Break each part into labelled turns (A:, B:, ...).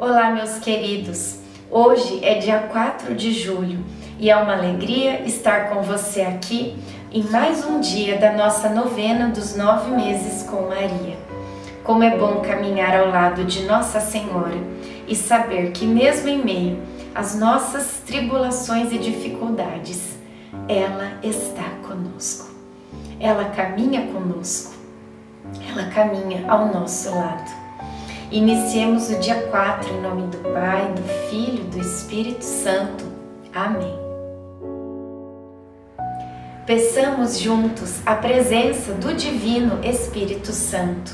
A: Olá, meus queridos. Hoje é dia 4 de julho e é uma alegria estar com você aqui em mais um dia da nossa novena dos nove meses com Maria. Como é bom caminhar ao lado de Nossa Senhora e saber que, mesmo em meio às nossas tribulações e dificuldades, ela está conosco. Ela caminha conosco. Ela caminha ao nosso lado. Iniciemos o dia 4 em nome do Pai, do Filho e do Espírito Santo. Amém. Peçamos juntos a presença do Divino Espírito Santo.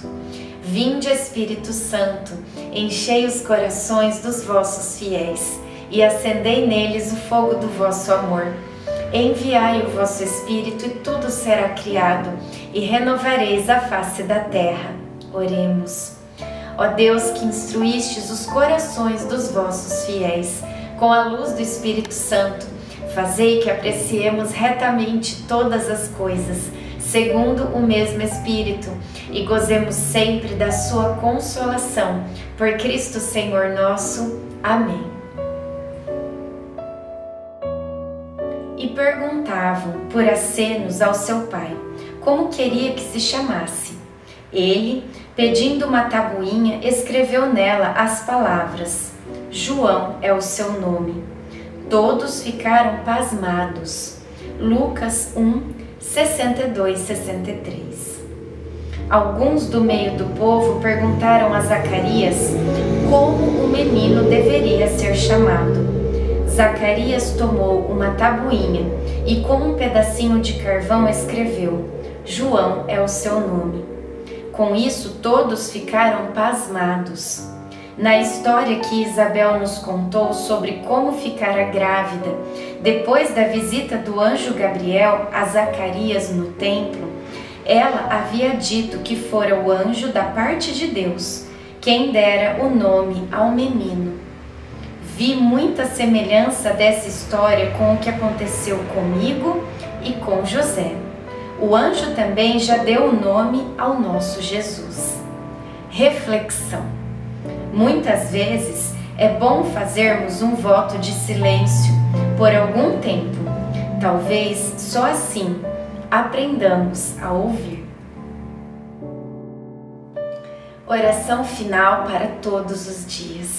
A: Vinde, Espírito Santo, enchei os corações dos vossos fiéis e acendei neles o fogo do vosso amor. Enviai o vosso Espírito e tudo será criado, e renovareis a face da terra. Oremos. Ó Deus que instruístes os corações dos vossos fiéis com a luz do Espírito Santo, fazei que apreciemos retamente todas as coisas, segundo o mesmo Espírito, e gozemos sempre da sua consolação. Por Cristo Senhor nosso. Amém. E perguntavam por acenos ao seu pai como queria que se chamasse. Ele, Pedindo uma tabuinha, escreveu nela as palavras: João é o seu nome. Todos ficaram pasmados. Lucas 1, 62, 63. Alguns do meio do povo perguntaram a Zacarias como o menino deveria ser chamado. Zacarias tomou uma tabuinha e com um pedacinho de carvão escreveu: João é o seu nome. Com isso, todos ficaram pasmados. Na história que Isabel nos contou sobre como ficara grávida depois da visita do anjo Gabriel a Zacarias no templo, ela havia dito que fora o anjo da parte de Deus quem dera o nome ao menino. Vi muita semelhança dessa história com o que aconteceu comigo e com José o anjo também já deu o nome ao nosso Jesus. Reflexão. Muitas vezes é bom fazermos um voto de silêncio por algum tempo. Talvez só assim aprendamos a ouvir. Oração final para todos os dias.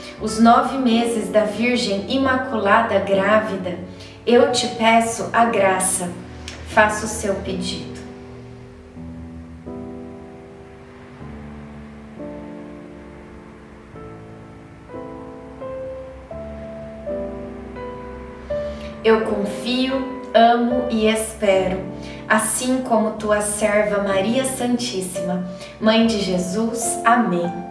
A: os nove meses da Virgem Imaculada Grávida, eu te peço a graça, faça o seu pedido. Eu confio, amo e espero, assim como tua serva Maria Santíssima, Mãe de Jesus. Amém.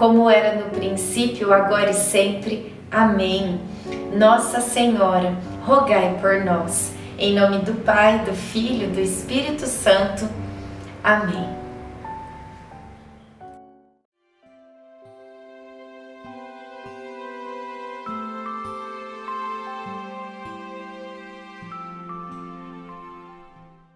A: como era no princípio, agora e sempre. Amém. Nossa Senhora, rogai por nós. Em nome do Pai, do Filho do Espírito Santo. Amém.